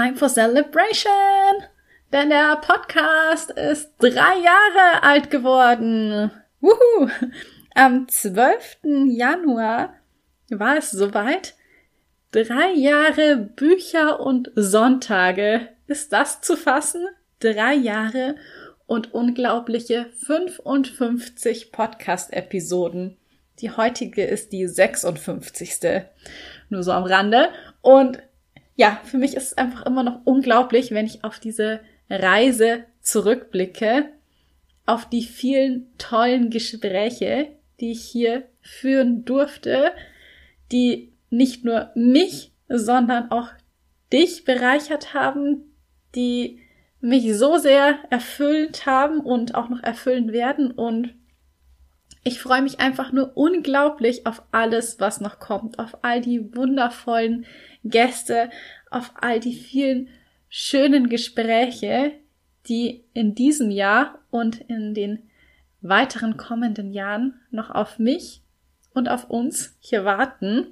Time for celebration! Denn der Podcast ist drei Jahre alt geworden. Wuhu! Am 12. Januar war es soweit. Drei Jahre Bücher und Sonntage. Ist das zu fassen? Drei Jahre und unglaubliche 55 Podcast-Episoden. Die heutige ist die 56. Nur so am Rande. Und ja, für mich ist es einfach immer noch unglaublich, wenn ich auf diese Reise zurückblicke, auf die vielen tollen Gespräche, die ich hier führen durfte, die nicht nur mich, sondern auch dich bereichert haben, die mich so sehr erfüllt haben und auch noch erfüllen werden. Und ich freue mich einfach nur unglaublich auf alles, was noch kommt, auf all die wundervollen Gäste, auf all die vielen schönen Gespräche, die in diesem Jahr und in den weiteren kommenden Jahren noch auf mich und auf uns hier warten.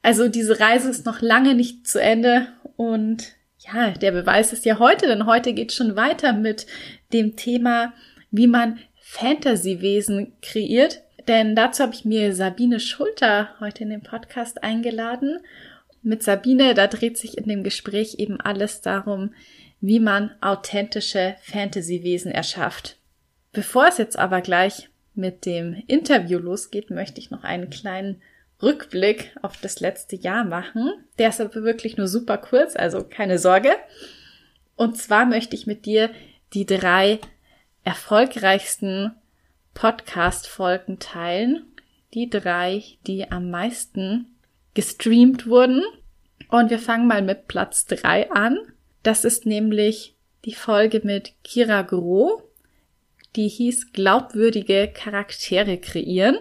Also diese Reise ist noch lange nicht zu Ende und ja, der Beweis ist ja heute, denn heute geht schon weiter mit dem Thema, wie man Fantasy-Wesen kreiert. Denn dazu habe ich mir Sabine Schulter heute in den Podcast eingeladen mit Sabine, da dreht sich in dem Gespräch eben alles darum, wie man authentische Fantasy-Wesen erschafft. Bevor es jetzt aber gleich mit dem Interview losgeht, möchte ich noch einen kleinen Rückblick auf das letzte Jahr machen. Der ist aber wirklich nur super kurz, also keine Sorge. Und zwar möchte ich mit dir die drei erfolgreichsten Podcast-Folgen teilen. Die drei, die am meisten gestreamt wurden. Und wir fangen mal mit Platz drei an. Das ist nämlich die Folge mit Kira Groh. Die hieß Glaubwürdige Charaktere kreieren.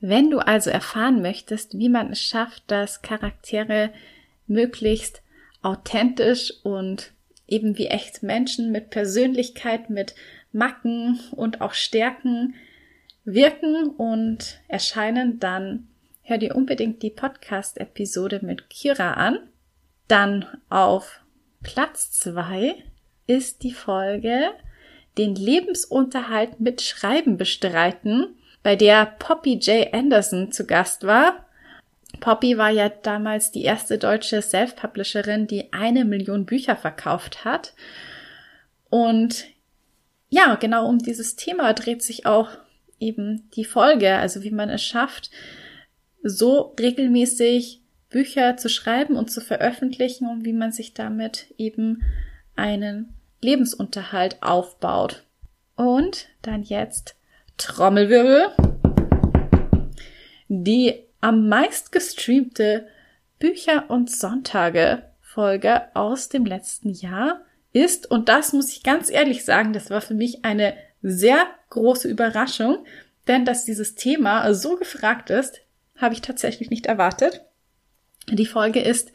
Wenn du also erfahren möchtest, wie man es schafft, dass Charaktere möglichst authentisch und eben wie echt Menschen mit Persönlichkeit, mit Macken und auch Stärken wirken und erscheinen, dann hör dir unbedingt die Podcast-Episode mit Kira an. Dann auf Platz zwei ist die Folge den Lebensunterhalt mit Schreiben bestreiten, bei der Poppy J. Anderson zu Gast war. Poppy war ja damals die erste deutsche Self-Publisherin, die eine Million Bücher verkauft hat. Und ja, genau um dieses Thema dreht sich auch eben die Folge, also wie man es schafft, so regelmäßig Bücher zu schreiben und zu veröffentlichen und wie man sich damit eben einen Lebensunterhalt aufbaut. Und dann jetzt Trommelwirbel. Die am meist gestreamte Bücher und Sonntage Folge aus dem letzten Jahr ist, und das muss ich ganz ehrlich sagen, das war für mich eine sehr große Überraschung, denn dass dieses Thema so gefragt ist, habe ich tatsächlich nicht erwartet. Die Folge ist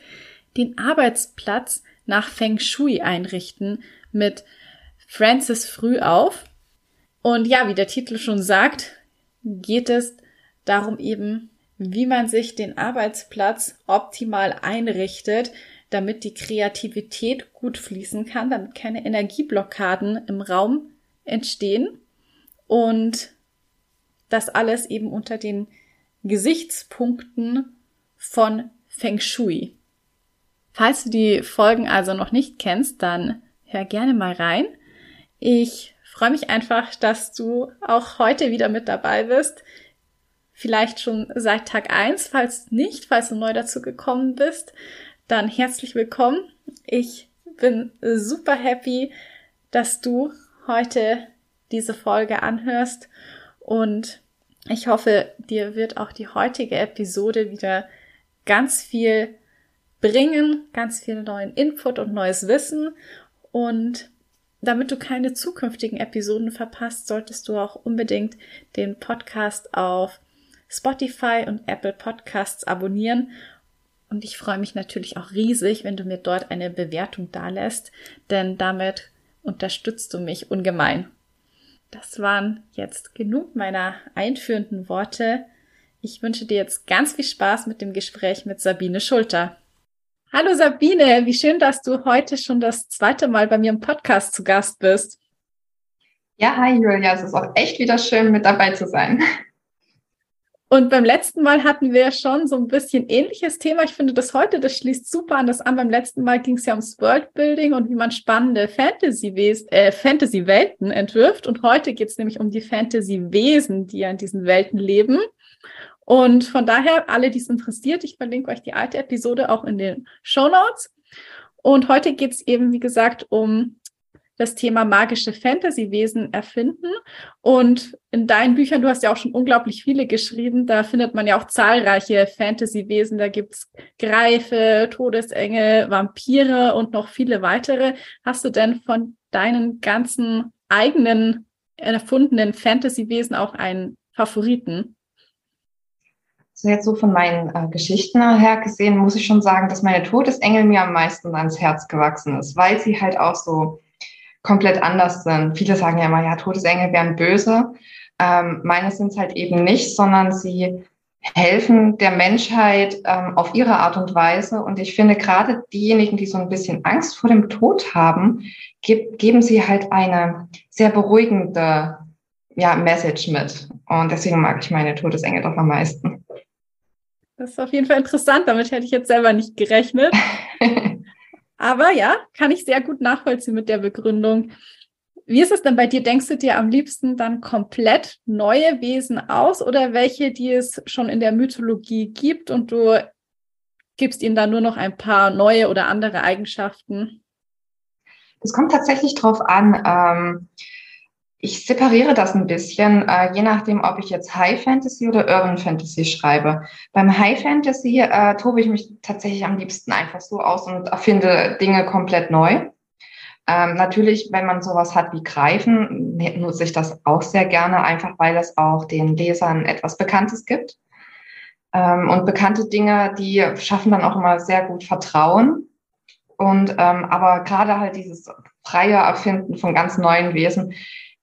den Arbeitsplatz nach Feng Shui einrichten mit Francis früh auf. Und ja, wie der Titel schon sagt, geht es darum eben, wie man sich den Arbeitsplatz optimal einrichtet, damit die Kreativität gut fließen kann, damit keine Energieblockaden im Raum entstehen und das alles eben unter den Gesichtspunkten von Feng Shui. Falls du die Folgen also noch nicht kennst, dann hör gerne mal rein. Ich freue mich einfach, dass du auch heute wieder mit dabei bist. Vielleicht schon seit Tag eins, falls nicht, falls du neu dazu gekommen bist, dann herzlich willkommen. Ich bin super happy, dass du heute diese Folge anhörst und ich hoffe, dir wird auch die heutige Episode wieder ganz viel bringen, ganz viel neuen Input und neues Wissen. Und damit du keine zukünftigen Episoden verpasst, solltest du auch unbedingt den Podcast auf Spotify und Apple Podcasts abonnieren. Und ich freue mich natürlich auch riesig, wenn du mir dort eine Bewertung dalässt, denn damit unterstützt du mich ungemein. Das waren jetzt genug meiner einführenden Worte. Ich wünsche dir jetzt ganz viel Spaß mit dem Gespräch mit Sabine Schulter. Hallo Sabine, wie schön, dass du heute schon das zweite Mal bei mir im Podcast zu Gast bist. Ja, hi Julia, es ist auch echt wieder schön, mit dabei zu sein. Und beim letzten Mal hatten wir schon so ein bisschen ähnliches Thema. Ich finde das heute, das schließt super an das an. Beim letzten Mal ging es ja ums Worldbuilding und wie man spannende Fantasy-Welten äh, Fantasy entwirft. Und heute geht es nämlich um die Fantasy-Wesen, die ja in diesen Welten leben. Und von daher, alle, die es interessiert, ich verlinke euch die alte Episode auch in den Show Notes. Und heute geht es eben, wie gesagt, um das Thema magische Fantasy-Wesen erfinden. Und in deinen Büchern, du hast ja auch schon unglaublich viele geschrieben, da findet man ja auch zahlreiche Fantasy-Wesen. Da gibt's Greife, Todesengel, Vampire und noch viele weitere. Hast du denn von deinen ganzen eigenen erfundenen Fantasy-Wesen auch einen Favoriten? So jetzt so von meinen äh, Geschichten her gesehen, muss ich schon sagen, dass meine Todesengel mir am meisten ans Herz gewachsen ist, weil sie halt auch so komplett anders sind. Viele sagen ja immer, ja, Todesengel wären böse. Ähm, meine sind es halt eben nicht, sondern sie helfen der Menschheit ähm, auf ihre Art und Weise. Und ich finde gerade diejenigen, die so ein bisschen Angst vor dem Tod haben, ge geben sie halt eine sehr beruhigende ja, Message mit. Und deswegen mag ich meine Todesengel doch am meisten. Das ist auf jeden Fall interessant. Damit hätte ich jetzt selber nicht gerechnet. Aber ja, kann ich sehr gut nachvollziehen mit der Begründung. Wie ist es denn bei dir? Denkst du dir am liebsten dann komplett neue Wesen aus oder welche, die es schon in der Mythologie gibt und du gibst ihnen dann nur noch ein paar neue oder andere Eigenschaften? Es kommt tatsächlich drauf an. Ähm, ich separiere das ein bisschen, äh, je nachdem, ob ich jetzt High Fantasy oder Urban Fantasy schreibe. Beim High Fantasy äh, tobe ich mich tatsächlich am liebsten einfach so aus und erfinde Dinge komplett neu. Ähm, natürlich, wenn man sowas hat wie Greifen, nutze ich das auch sehr gerne, einfach weil es auch den Lesern etwas Bekanntes gibt. Ähm, und bekannte Dinge, die schaffen dann auch immer sehr gut Vertrauen. Und ähm, aber gerade halt dieses freie Erfinden von ganz neuen Wesen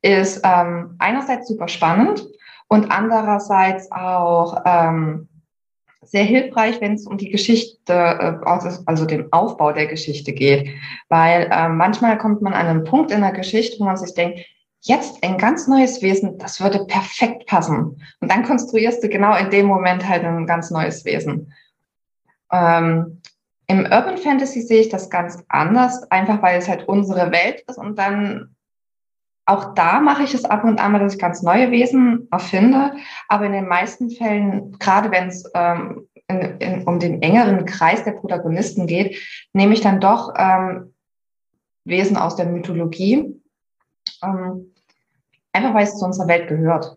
ist ähm, einerseits super spannend und andererseits auch ähm, sehr hilfreich, wenn es um die Geschichte, äh, also den Aufbau der Geschichte geht. Weil äh, manchmal kommt man an einen Punkt in der Geschichte, wo man sich denkt, jetzt ein ganz neues Wesen, das würde perfekt passen. Und dann konstruierst du genau in dem Moment halt ein ganz neues Wesen. Ähm, Im Urban Fantasy sehe ich das ganz anders, einfach weil es halt unsere Welt ist und dann auch da mache ich es ab und an dass ich ganz neue Wesen erfinde. Aber in den meisten Fällen, gerade wenn es ähm, in, in, um den engeren Kreis der Protagonisten geht, nehme ich dann doch ähm, Wesen aus der Mythologie. Ähm, einfach weil es zu unserer Welt gehört.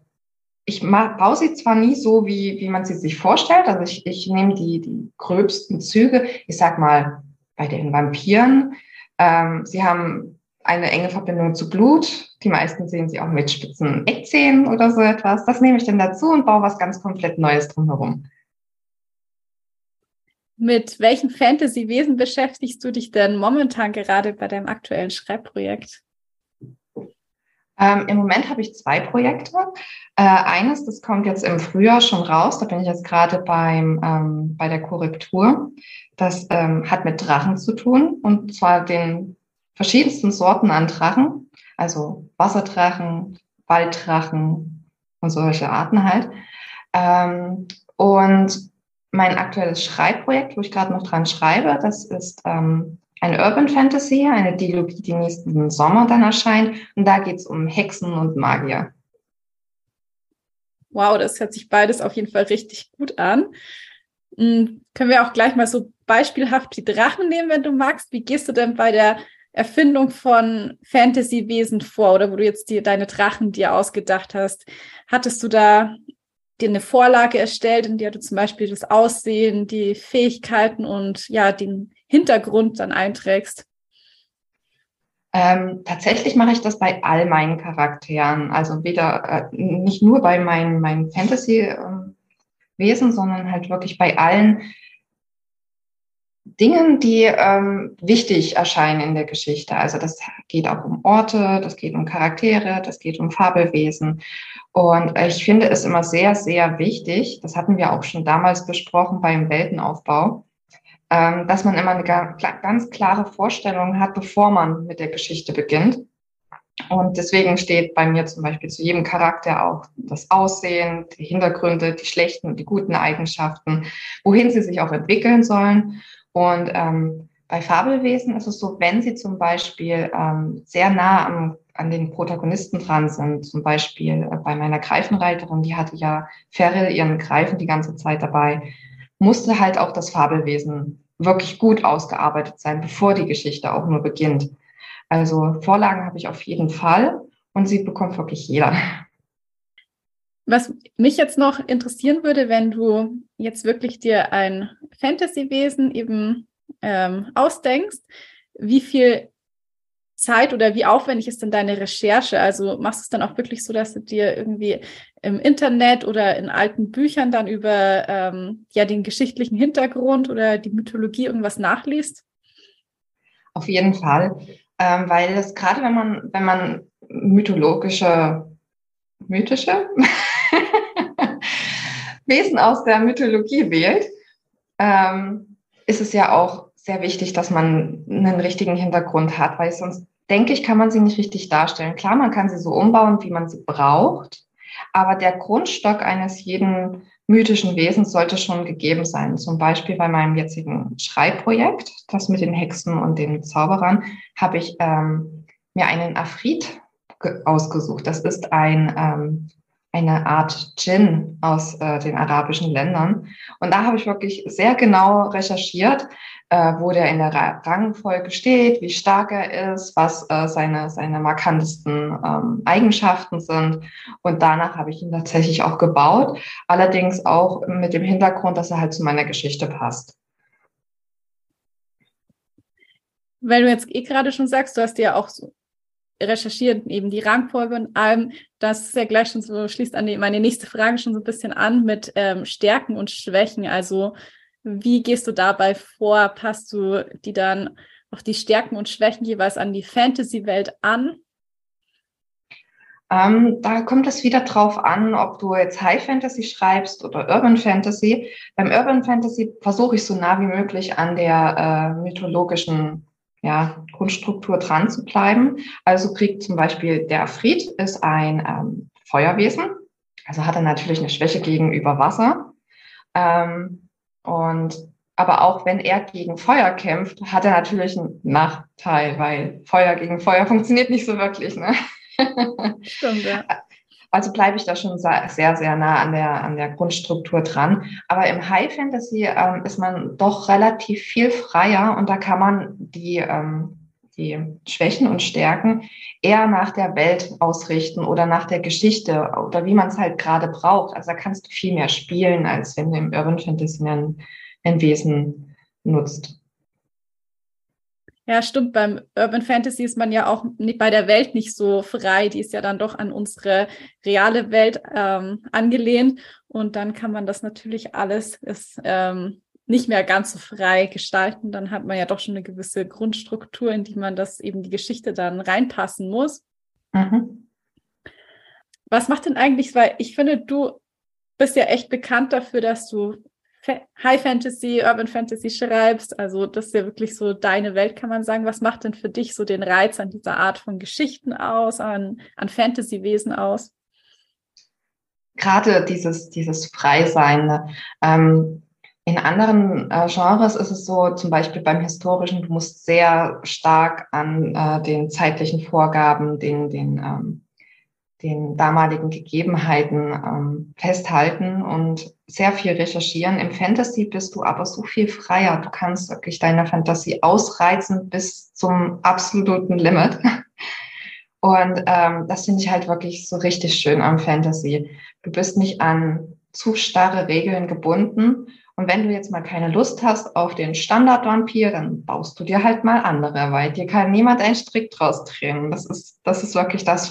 Ich baue sie zwar nie so, wie, wie man sie sich vorstellt. Also ich, ich nehme die, die gröbsten Züge. Ich sag mal, bei den Vampiren. Ähm, sie haben eine enge Verbindung zu Blut. Die meisten sehen sie auch mit spitzen Eckzähnen oder so etwas. Das nehme ich dann dazu und baue was ganz komplett Neues drumherum. Mit welchen Fantasy-Wesen beschäftigst du dich denn momentan gerade bei deinem aktuellen Schreibprojekt? Ähm, Im Moment habe ich zwei Projekte. Äh, eines, das kommt jetzt im Frühjahr schon raus. Da bin ich jetzt gerade beim ähm, bei der Korrektur. Das ähm, hat mit Drachen zu tun und zwar den verschiedensten Sorten an Drachen, also Wasserdrachen, Walddrachen und solche Arten halt. Ähm, und mein aktuelles Schreibprojekt, wo ich gerade noch dran schreibe, das ist ähm, eine Urban Fantasy, eine Dialogie, die nächsten Sommer dann erscheint. Und da geht es um Hexen und Magier. Wow, das hört sich beides auf jeden Fall richtig gut an. Mhm. Können wir auch gleich mal so beispielhaft die Drachen nehmen, wenn du magst. Wie gehst du denn bei der Erfindung von Fantasy-Wesen vor oder wo du jetzt die, deine Drachen dir ausgedacht hast? Hattest du da dir eine Vorlage erstellt, in der du zum Beispiel das Aussehen, die Fähigkeiten und ja, den Hintergrund dann einträgst? Ähm, tatsächlich mache ich das bei all meinen Charakteren. Also weder äh, nicht nur bei meinen, meinen Fantasy-Wesen, sondern halt wirklich bei allen Dingen, die ähm, wichtig erscheinen in der Geschichte. Also das geht auch um Orte, das geht um Charaktere, das geht um Fabelwesen. Und ich finde es immer sehr, sehr wichtig, das hatten wir auch schon damals besprochen beim Weltenaufbau, ähm, dass man immer eine ganz klare Vorstellung hat, bevor man mit der Geschichte beginnt. Und deswegen steht bei mir zum Beispiel zu jedem Charakter auch das Aussehen, die Hintergründe, die schlechten und die guten Eigenschaften, wohin sie sich auch entwickeln sollen. Und ähm, bei Fabelwesen ist es so, wenn sie zum Beispiel ähm, sehr nah am, an den Protagonisten dran sind, zum Beispiel äh, bei meiner Greifenreiterin, die hatte ja Ferrell ihren Greifen die ganze Zeit dabei, musste halt auch das Fabelwesen wirklich gut ausgearbeitet sein, bevor die Geschichte auch nur beginnt. Also Vorlagen habe ich auf jeden Fall und sie bekommt wirklich jeder. Was mich jetzt noch interessieren würde, wenn du jetzt wirklich dir ein Fantasy-Wesen eben ähm, ausdenkst, wie viel Zeit oder wie aufwendig ist denn deine Recherche? Also machst du es dann auch wirklich so, dass du dir irgendwie im Internet oder in alten Büchern dann über ähm, ja den geschichtlichen Hintergrund oder die Mythologie irgendwas nachliest? Auf jeden Fall, ähm, weil das gerade wenn man wenn man mythologische mythische Wesen aus der Mythologie wählt, ähm, ist es ja auch sehr wichtig, dass man einen richtigen Hintergrund hat, weil sonst denke ich, kann man sie nicht richtig darstellen. Klar, man kann sie so umbauen, wie man sie braucht, aber der Grundstock eines jeden mythischen Wesens sollte schon gegeben sein. Zum Beispiel bei meinem jetzigen Schreibprojekt, das mit den Hexen und den Zauberern, habe ich ähm, mir einen Afrit ausgesucht. Das ist ein ähm, eine Art Djinn aus äh, den arabischen Ländern. Und da habe ich wirklich sehr genau recherchiert, äh, wo der in der Rangfolge steht, wie stark er ist, was äh, seine, seine markantesten ähm, Eigenschaften sind. Und danach habe ich ihn tatsächlich auch gebaut, allerdings auch mit dem Hintergrund, dass er halt zu meiner Geschichte passt. Weil du jetzt eh gerade schon sagst, du hast ja auch so recherchiert, eben die Rangfolge und allem. Das ist ja gleich schon so, schließt an die, meine nächste Frage schon so ein bisschen an mit ähm, Stärken und Schwächen. Also wie gehst du dabei vor? Passt du die dann auf die Stärken und Schwächen jeweils an die Fantasy-Welt an? Ähm, da kommt es wieder drauf an, ob du jetzt High Fantasy schreibst oder Urban Fantasy. Beim Urban Fantasy versuche ich so nah wie möglich an der äh, mythologischen ja, Grundstruktur dran zu bleiben. Also kriegt zum Beispiel der Fried ist ein ähm, Feuerwesen, also hat er natürlich eine Schwäche gegenüber Wasser. Ähm, und aber auch wenn er gegen Feuer kämpft, hat er natürlich einen Nachteil, weil Feuer gegen Feuer funktioniert nicht so wirklich. Ne? Stimmt, ja. Also bleibe ich da schon sehr, sehr nah an der, an der Grundstruktur dran. Aber im High Fantasy ähm, ist man doch relativ viel freier und da kann man die, ähm, die Schwächen und Stärken eher nach der Welt ausrichten oder nach der Geschichte oder wie man es halt gerade braucht. Also da kannst du viel mehr spielen, als wenn du im Urban Fantasy ein, ein Wesen nutzt. Ja, stimmt. Beim Urban Fantasy ist man ja auch bei der Welt nicht so frei. Die ist ja dann doch an unsere reale Welt ähm, angelehnt. Und dann kann man das natürlich alles ist, ähm, nicht mehr ganz so frei gestalten. Dann hat man ja doch schon eine gewisse Grundstruktur, in die man das eben die Geschichte dann reinpassen muss. Mhm. Was macht denn eigentlich, weil ich finde, du bist ja echt bekannt dafür, dass du High Fantasy, Urban Fantasy schreibst. Also das ist ja wirklich so deine Welt, kann man sagen. Was macht denn für dich so den Reiz an dieser Art von Geschichten aus, an, an Fantasy-Wesen aus? Gerade dieses, dieses Freisein. Ne? Ähm, in anderen äh, Genres ist es so, zum Beispiel beim Historischen, du musst sehr stark an äh, den zeitlichen Vorgaben, den, den ähm, den damaligen Gegebenheiten ähm, festhalten und sehr viel recherchieren. Im Fantasy bist du aber so viel freier. Du kannst wirklich deine Fantasie ausreizen bis zum absoluten Limit. Und ähm, das finde ich halt wirklich so richtig schön am Fantasy. Du bist nicht an zu starre Regeln gebunden. Und wenn du jetzt mal keine Lust hast auf den Standard-Vampir, dann baust du dir halt mal andere, weil dir kann niemand einen Strick draus drehen. Das ist, das ist wirklich das,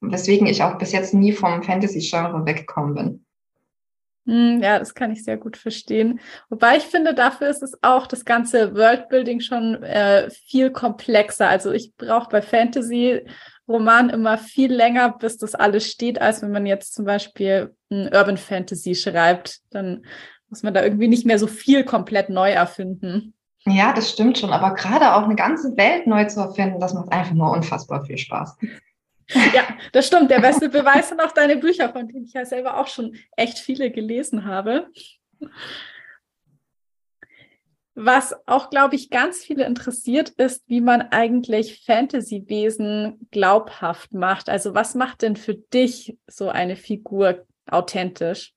weswegen ich auch bis jetzt nie vom Fantasy-Genre weggekommen bin. Hm, ja, das kann ich sehr gut verstehen. Wobei ich finde, dafür ist es auch das ganze Worldbuilding schon äh, viel komplexer. Also ich brauche bei Fantasy-Romanen immer viel länger, bis das alles steht, als wenn man jetzt zum Beispiel ein Urban Fantasy schreibt. Dann muss man da irgendwie nicht mehr so viel komplett neu erfinden. Ja, das stimmt schon. Aber gerade auch eine ganze Welt neu zu erfinden, das macht einfach nur unfassbar viel Spaß. Ja, das stimmt. Der beste Beweis sind auch deine Bücher, von denen ich ja selber auch schon echt viele gelesen habe. Was auch, glaube ich, ganz viele interessiert, ist, wie man eigentlich Fantasy-Wesen glaubhaft macht. Also was macht denn für dich so eine Figur authentisch?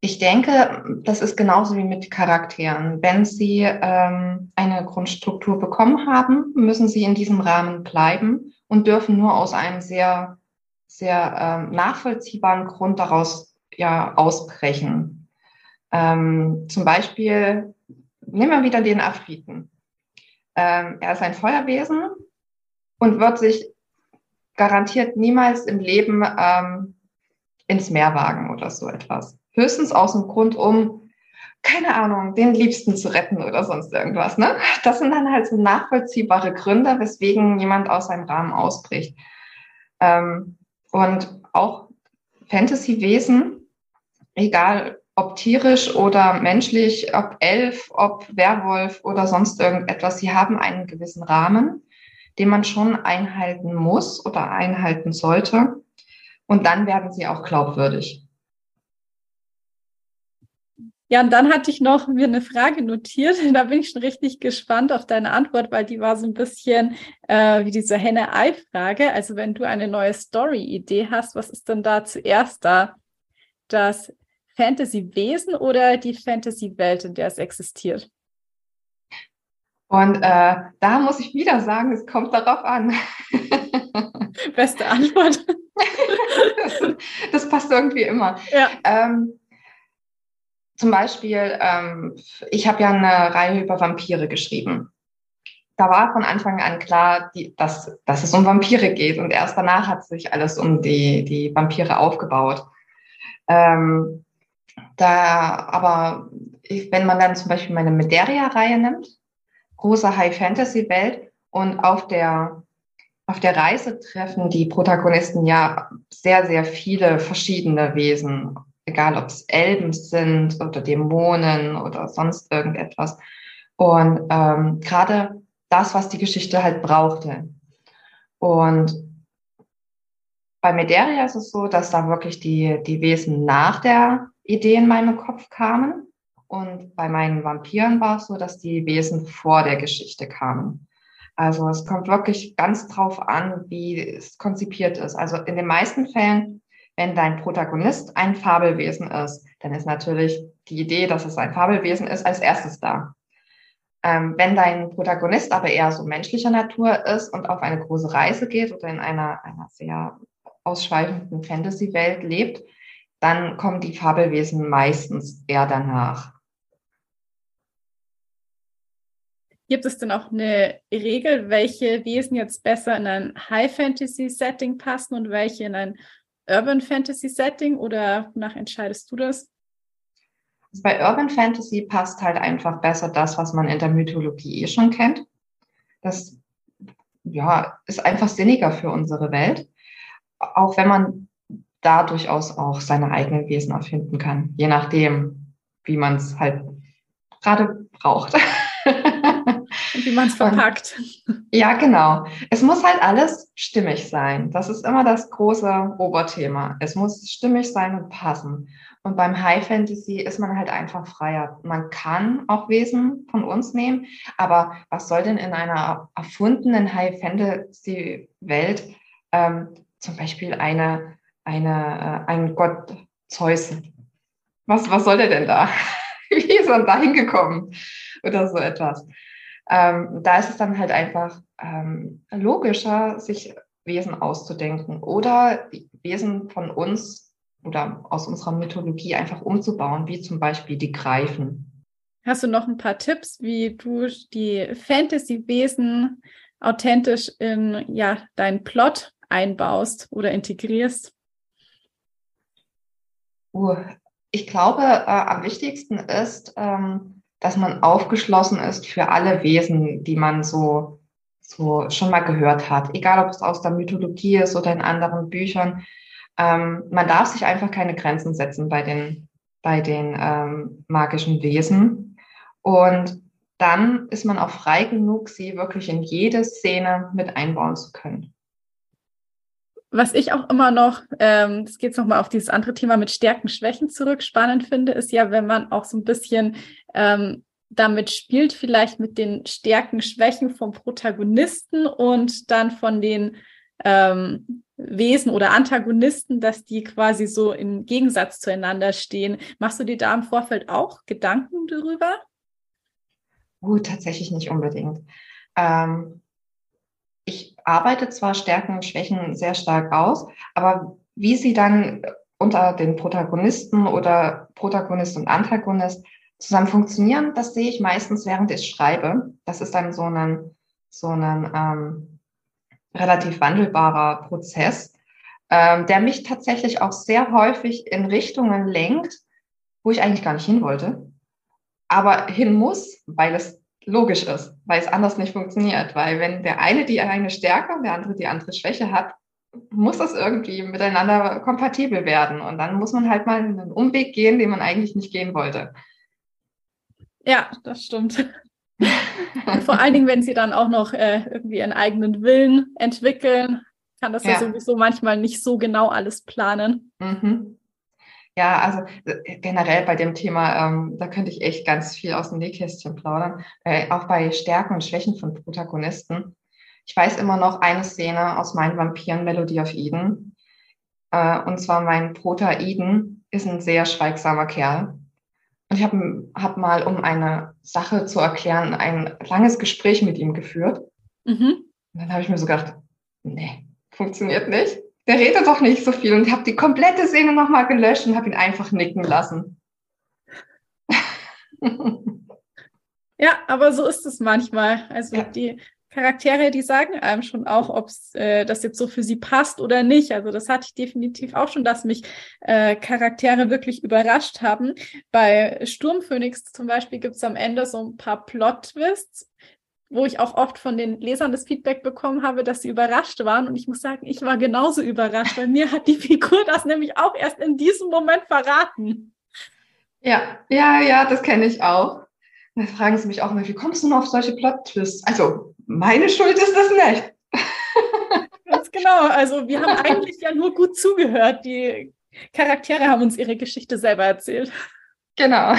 Ich denke, das ist genauso wie mit Charakteren. Wenn Sie ähm, eine Grundstruktur bekommen haben, müssen Sie in diesem Rahmen bleiben und dürfen nur aus einem sehr, sehr ähm, nachvollziehbaren Grund daraus ja ausbrechen. Ähm, zum Beispiel, nehmen wir wieder den Afriten. Ähm, er ist ein Feuerwesen und wird sich garantiert niemals im Leben ähm, ins Meer wagen oder so etwas. Höchstens aus dem Grund, um, keine Ahnung, den Liebsten zu retten oder sonst irgendwas. Ne? Das sind dann halt so nachvollziehbare Gründe, weswegen jemand aus seinem Rahmen ausbricht. Ähm, und auch Fantasy-Wesen, egal ob tierisch oder menschlich, ob Elf, ob Werwolf oder sonst irgendetwas, sie haben einen gewissen Rahmen, den man schon einhalten muss oder einhalten sollte. Und dann werden sie auch glaubwürdig. Ja, und dann hatte ich noch mir eine Frage notiert. Da bin ich schon richtig gespannt auf deine Antwort, weil die war so ein bisschen äh, wie diese Henne-Ei-Frage. Also wenn du eine neue Story-Idee hast, was ist denn da zuerst da? Das Fantasy-Wesen oder die Fantasy-Welt, in der es existiert? Und äh, da muss ich wieder sagen, es kommt darauf an. Beste Antwort. das, passt irgendwie immer. Ja. Ähm, zum Beispiel, ähm, ich habe ja eine Reihe über Vampire geschrieben. Da war von Anfang an klar, die, dass, dass es um Vampire geht. Und erst danach hat sich alles um die, die Vampire aufgebaut. Ähm, da, aber wenn man dann zum Beispiel meine Mederia-Reihe nimmt, große High-Fantasy-Welt, und auf der, auf der Reise treffen die Protagonisten ja sehr, sehr viele verschiedene Wesen egal ob es Elben sind oder Dämonen oder sonst irgendetwas. Und ähm, gerade das, was die Geschichte halt brauchte. Und bei Mederia ist es so, dass da wirklich die, die Wesen nach der Idee in meinem Kopf kamen. Und bei meinen Vampiren war es so, dass die Wesen vor der Geschichte kamen. Also es kommt wirklich ganz drauf an, wie es konzipiert ist. Also in den meisten Fällen wenn dein Protagonist ein Fabelwesen ist, dann ist natürlich die Idee, dass es ein Fabelwesen ist, als erstes da. Ähm, wenn dein Protagonist aber eher so menschlicher Natur ist und auf eine große Reise geht oder in einer, einer sehr ausschweifenden Fantasy-Welt lebt, dann kommen die Fabelwesen meistens eher danach. Gibt es denn auch eine Regel, welche Wesen jetzt besser in ein High-Fantasy-Setting passen und welche in ein Urban Fantasy Setting oder wonach entscheidest du das? Also bei Urban Fantasy passt halt einfach besser das, was man in der Mythologie eh schon kennt. Das ja, ist einfach sinniger für unsere Welt, auch wenn man da durchaus auch seine eigenen Wesen erfinden kann, je nachdem, wie man es halt gerade braucht. wie man es verpackt. Ja, genau. Es muss halt alles stimmig sein. Das ist immer das große Oberthema. Es muss stimmig sein und passen. Und beim High Fantasy ist man halt einfach freier. Man kann auch Wesen von uns nehmen, aber was soll denn in einer erfundenen High Fantasy Welt ähm, zum Beispiel eine, eine, äh, ein Gott Zeus? Was, was soll der denn da? Wie ist er da hingekommen? Oder so etwas. Ähm, da ist es dann halt einfach ähm, logischer, sich Wesen auszudenken oder Wesen von uns oder aus unserer Mythologie einfach umzubauen, wie zum Beispiel die Greifen. Hast du noch ein paar Tipps, wie du die Fantasy-Wesen authentisch in ja, deinen Plot einbaust oder integrierst? Uh, ich glaube, äh, am wichtigsten ist, ähm, dass man aufgeschlossen ist für alle Wesen, die man so, so schon mal gehört hat. Egal, ob es aus der Mythologie ist oder in anderen Büchern. Ähm, man darf sich einfach keine Grenzen setzen bei den, bei den ähm, magischen Wesen. Und dann ist man auch frei genug, sie wirklich in jede Szene mit einbauen zu können. Was ich auch immer noch, ähm, das geht nochmal auf dieses andere Thema mit Stärken, Schwächen zurück, spannend finde, ist ja, wenn man auch so ein bisschen ähm, damit spielt, vielleicht mit den Stärken, Schwächen vom Protagonisten und dann von den ähm, Wesen oder Antagonisten, dass die quasi so im Gegensatz zueinander stehen. Machst du dir da im Vorfeld auch Gedanken darüber? Gut, tatsächlich nicht unbedingt. Ähm, ich arbeite zwar Stärken und Schwächen sehr stark aus, aber wie sie dann unter den Protagonisten oder Protagonist und Antagonist zusammen funktionieren, das sehe ich meistens, während ich schreibe. Das ist dann so ein, so ein ähm, relativ wandelbarer Prozess, ähm, der mich tatsächlich auch sehr häufig in Richtungen lenkt, wo ich eigentlich gar nicht hin wollte, aber hin muss, weil es logisch ist, weil es anders nicht funktioniert. Weil wenn der eine die eine Stärke und der andere die andere Schwäche hat, muss das irgendwie miteinander kompatibel werden. Und dann muss man halt mal einen Umweg gehen, den man eigentlich nicht gehen wollte. Ja, das stimmt. Vor allen Dingen, wenn sie dann auch noch äh, irgendwie ihren eigenen Willen entwickeln, kann das ja. ja. sowieso manchmal nicht so genau alles planen. Mhm. Ja, also äh, generell bei dem Thema, ähm, da könnte ich echt ganz viel aus dem Nähkästchen plaudern. Äh, auch bei Stärken und Schwächen von Protagonisten. Ich weiß immer noch eine Szene aus meinen Vampiren Melody of Eden. Äh, und zwar mein Prota Eden ist ein sehr schweigsamer Kerl. Und ich habe hab mal, um eine Sache zu erklären, ein langes Gespräch mit ihm geführt. Mhm. Und dann habe ich mir so gedacht, nee, funktioniert nicht der redet doch nicht so viel. Und ich habe die komplette Szene nochmal gelöscht und habe ihn einfach nicken lassen. ja, aber so ist es manchmal. Also ja. die Charaktere, die sagen einem schon auch, ob äh, das jetzt so für sie passt oder nicht. Also das hatte ich definitiv auch schon, dass mich äh, Charaktere wirklich überrascht haben. Bei Sturmphönix zum Beispiel gibt es am Ende so ein paar Plot-Twists, wo ich auch oft von den Lesern das Feedback bekommen habe, dass sie überrascht waren. Und ich muss sagen, ich war genauso überrascht, weil mir hat die Figur das nämlich auch erst in diesem Moment verraten. Ja, ja, ja, das kenne ich auch. Da fragen sie mich auch immer, wie kommst du nur auf solche Plot-Twists? Also, meine Schuld ist das nicht. Ganz genau. Also, wir haben eigentlich ja nur gut zugehört. Die Charaktere haben uns ihre Geschichte selber erzählt. Genau.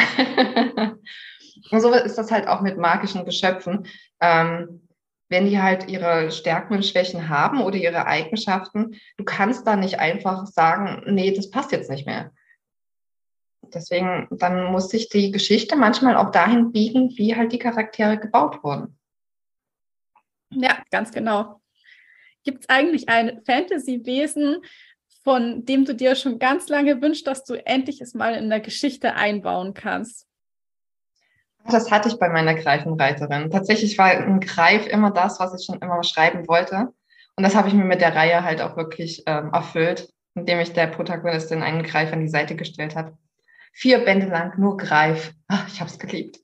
Und so ist das halt auch mit magischen Geschöpfen. Ähm, wenn die halt ihre Stärken und Schwächen haben oder ihre Eigenschaften, du kannst da nicht einfach sagen, nee, das passt jetzt nicht mehr. Deswegen, dann muss sich die Geschichte manchmal auch dahin biegen, wie halt die Charaktere gebaut wurden. Ja, ganz genau. Gibt es eigentlich ein Fantasy-Wesen, von dem du dir schon ganz lange wünschst, dass du endlich es mal in der Geschichte einbauen kannst? Das hatte ich bei meiner Greifenreiterin. Tatsächlich war ein Greif immer das, was ich schon immer schreiben wollte. Und das habe ich mir mit der Reihe halt auch wirklich ähm, erfüllt, indem ich der Protagonistin einen Greif an die Seite gestellt habe. Vier Bände lang nur Greif. Ach, ich habe es geliebt.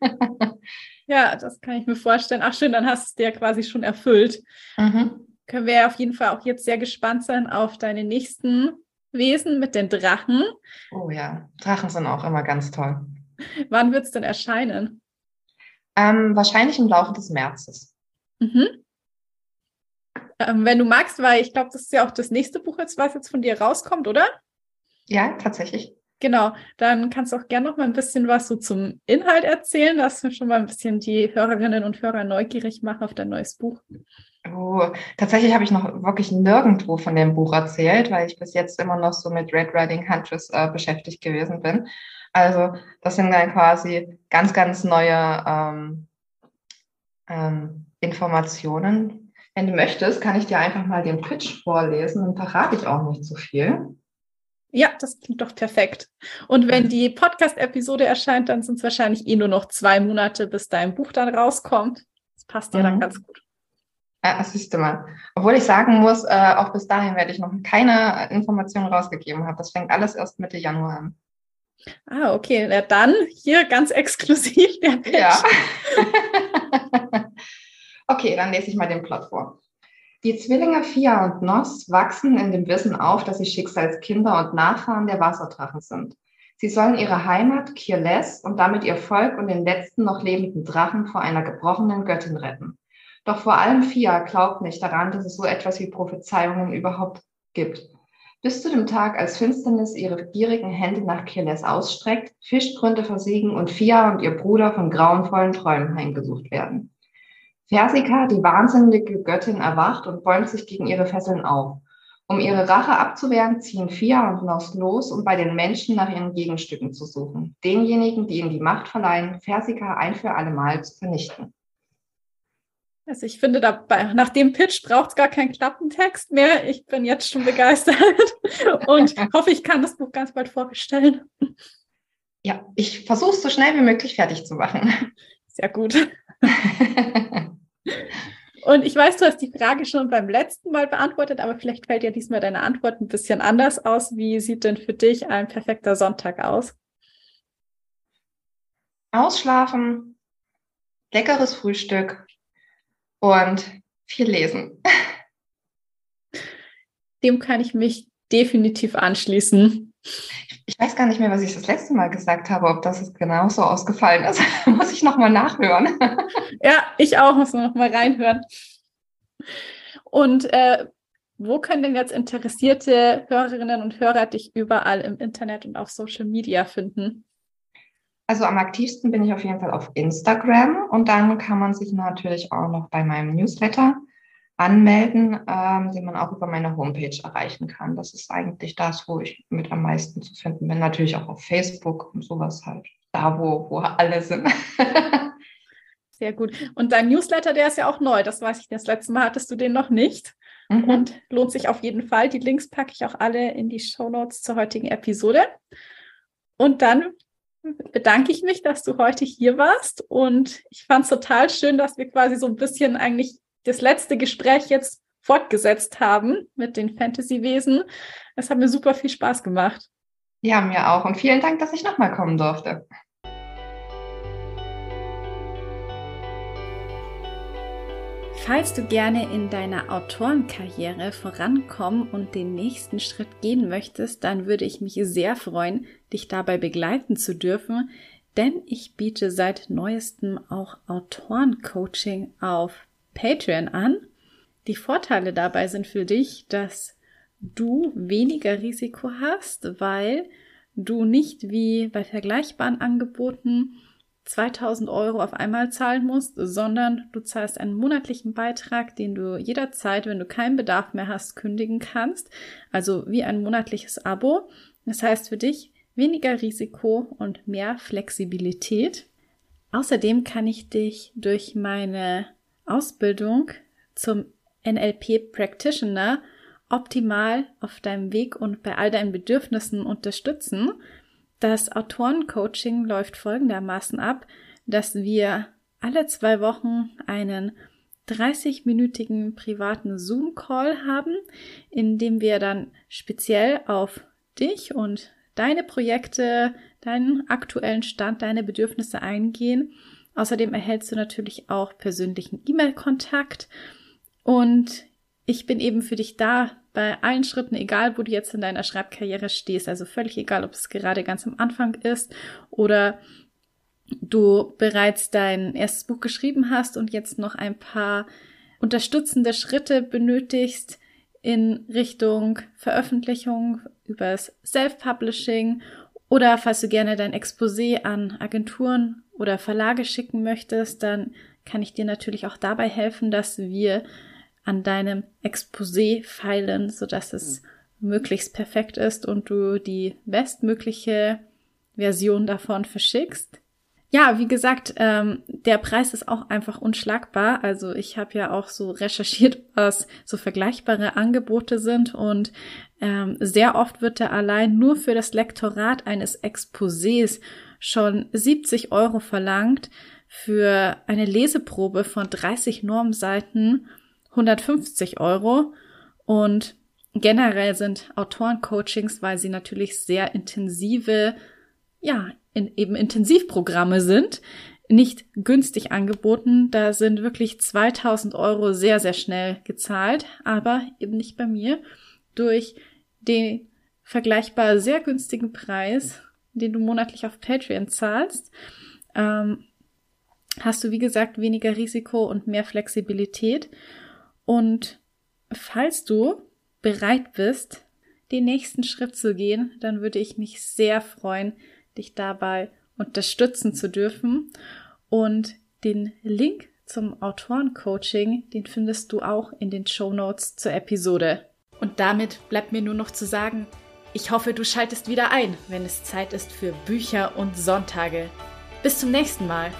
ja, das kann ich mir vorstellen. Ach schön, dann hast du es dir quasi schon erfüllt. Mhm. Können wir auf jeden Fall auch jetzt sehr gespannt sein auf deine nächsten Wesen mit den Drachen. Oh ja, Drachen sind auch immer ganz toll. Wann wird es denn erscheinen? Ähm, wahrscheinlich im Laufe des Märzes. Mhm. Ähm, wenn du magst, weil ich glaube, das ist ja auch das nächste Buch jetzt, was jetzt von dir rauskommt, oder? Ja, tatsächlich. Genau, dann kannst du auch gerne noch mal ein bisschen was so zum Inhalt erzählen, dass wir schon mal ein bisschen die Hörerinnen und Hörer neugierig machen auf dein neues Buch. Oh, tatsächlich habe ich noch wirklich nirgendwo von dem Buch erzählt, weil ich bis jetzt immer noch so mit Red Riding Huntress äh, beschäftigt gewesen bin. Also das sind dann quasi ganz, ganz neue ähm, ähm, Informationen. Wenn du möchtest, kann ich dir einfach mal den Pitch vorlesen, dann verrate ich auch nicht so viel. Ja, das klingt doch perfekt. Und wenn die Podcast-Episode erscheint, dann sind es wahrscheinlich eh nur noch zwei Monate, bis dein Buch dann rauskommt. Das passt ja mhm. dann ganz gut. Ja, das siehst du mal. Obwohl ich sagen muss, äh, auch bis dahin werde ich noch keine Informationen rausgegeben haben. Das fängt alles erst Mitte Januar an. Ah, okay. Ja, dann hier ganz exklusiv der Pitch. Ja. okay, dann lese ich mal den Plot vor. Die Zwillinge Fia und Nos wachsen in dem Wissen auf, dass sie Schicksalskinder und Nachfahren der Wasserdrachen sind. Sie sollen ihre Heimat, Kirles, und damit ihr Volk und den letzten noch lebenden Drachen vor einer gebrochenen Göttin retten. Doch vor allem Fia glaubt nicht daran, dass es so etwas wie Prophezeiungen überhaupt gibt. Bis zu dem Tag, als Finsternis ihre gierigen Hände nach Kirles ausstreckt, Fischgründe versiegen und Fia und ihr Bruder von grauenvollen Träumen heimgesucht werden. Persika, die wahnsinnige Göttin, erwacht und bäumt sich gegen ihre Fesseln auf. Um ihre Rache abzuwehren, ziehen Fia und Nos los, um bei den Menschen nach ihren Gegenstücken zu suchen. Denjenigen, die ihnen die Macht verleihen, Persika ein für alle Mal zu vernichten. Also ich finde, dabei, nach dem Pitch braucht es gar keinen Klappentext mehr. Ich bin jetzt schon begeistert und hoffe, ich kann das Buch ganz bald vorbestellen. Ja, ich versuche es so schnell wie möglich fertig zu machen. Sehr gut. Und ich weiß, du hast die Frage schon beim letzten Mal beantwortet, aber vielleicht fällt ja diesmal deine Antwort ein bisschen anders aus. Wie sieht denn für dich ein perfekter Sonntag aus? Ausschlafen, leckeres Frühstück, und viel lesen. Dem kann ich mich definitiv anschließen. Ich weiß gar nicht mehr, was ich das letzte Mal gesagt habe, ob das genauso ausgefallen ist. muss ich nochmal nachhören. ja, ich auch, muss nochmal reinhören. Und äh, wo können denn jetzt interessierte Hörerinnen und Hörer dich überall im Internet und auf Social Media finden? Also am aktivsten bin ich auf jeden Fall auf Instagram und dann kann man sich natürlich auch noch bei meinem Newsletter anmelden, ähm, den man auch über meine Homepage erreichen kann. Das ist eigentlich das, wo ich mit am meisten zu finden bin. Natürlich auch auf Facebook und sowas halt. Da, wo, wo alle sind. Sehr gut. Und dein Newsletter, der ist ja auch neu. Das weiß ich, das letzte Mal hattest du den noch nicht. Mhm. Und lohnt sich auf jeden Fall. Die Links packe ich auch alle in die Show Notes zur heutigen Episode. Und dann bedanke ich mich, dass du heute hier warst. Und ich fand es total schön, dass wir quasi so ein bisschen eigentlich das letzte Gespräch jetzt fortgesetzt haben mit den Fantasy-Wesen. Es hat mir super viel Spaß gemacht. Ja, mir auch. Und vielen Dank, dass ich nochmal kommen durfte. Falls du gerne in deiner Autorenkarriere vorankommen und den nächsten Schritt gehen möchtest, dann würde ich mich sehr freuen, dich dabei begleiten zu dürfen, denn ich biete seit neuestem auch Autorencoaching auf Patreon an. Die Vorteile dabei sind für dich, dass du weniger Risiko hast, weil du nicht wie bei vergleichbaren Angeboten 2000 Euro auf einmal zahlen musst, sondern du zahlst einen monatlichen Beitrag, den du jederzeit, wenn du keinen Bedarf mehr hast, kündigen kannst. Also wie ein monatliches Abo. Das heißt für dich weniger Risiko und mehr Flexibilität. Außerdem kann ich dich durch meine Ausbildung zum NLP Practitioner optimal auf deinem Weg und bei all deinen Bedürfnissen unterstützen. Das Autorencoaching läuft folgendermaßen ab, dass wir alle zwei Wochen einen 30-minütigen privaten Zoom-Call haben, in dem wir dann speziell auf dich und deine Projekte, deinen aktuellen Stand, deine Bedürfnisse eingehen. Außerdem erhältst du natürlich auch persönlichen E-Mail-Kontakt und ich bin eben für dich da bei allen Schritten, egal wo du jetzt in deiner Schreibkarriere stehst, also völlig egal, ob es gerade ganz am Anfang ist oder du bereits dein erstes Buch geschrieben hast und jetzt noch ein paar unterstützende Schritte benötigst in Richtung Veröffentlichung übers Self-Publishing oder falls du gerne dein Exposé an Agenturen oder Verlage schicken möchtest, dann kann ich dir natürlich auch dabei helfen, dass wir an deinem Exposé feilen, sodass es mhm. möglichst perfekt ist und du die bestmögliche Version davon verschickst. ja, wie gesagt, ähm, der Preis ist auch einfach unschlagbar. Also ich habe ja auch so recherchiert, was so vergleichbare Angebote sind und ähm, sehr oft wird da allein nur für das Lektorat eines Exposés schon 70 Euro verlangt, für eine Leseprobe von 30 Normseiten 150 Euro und generell sind Autorencoachings, weil sie natürlich sehr intensive, ja, in, eben Intensivprogramme sind, nicht günstig angeboten. Da sind wirklich 2000 Euro sehr, sehr schnell gezahlt, aber eben nicht bei mir durch den vergleichbar sehr günstigen Preis, den du monatlich auf Patreon zahlst. Ähm, hast du, wie gesagt, weniger Risiko und mehr Flexibilität. Und falls du bereit bist, den nächsten Schritt zu gehen, dann würde ich mich sehr freuen, dich dabei unterstützen zu dürfen. Und den Link zum Autorencoaching, den findest du auch in den Show Notes zur Episode. Und damit bleibt mir nur noch zu sagen, ich hoffe, du schaltest wieder ein, wenn es Zeit ist für Bücher und Sonntage. Bis zum nächsten Mal.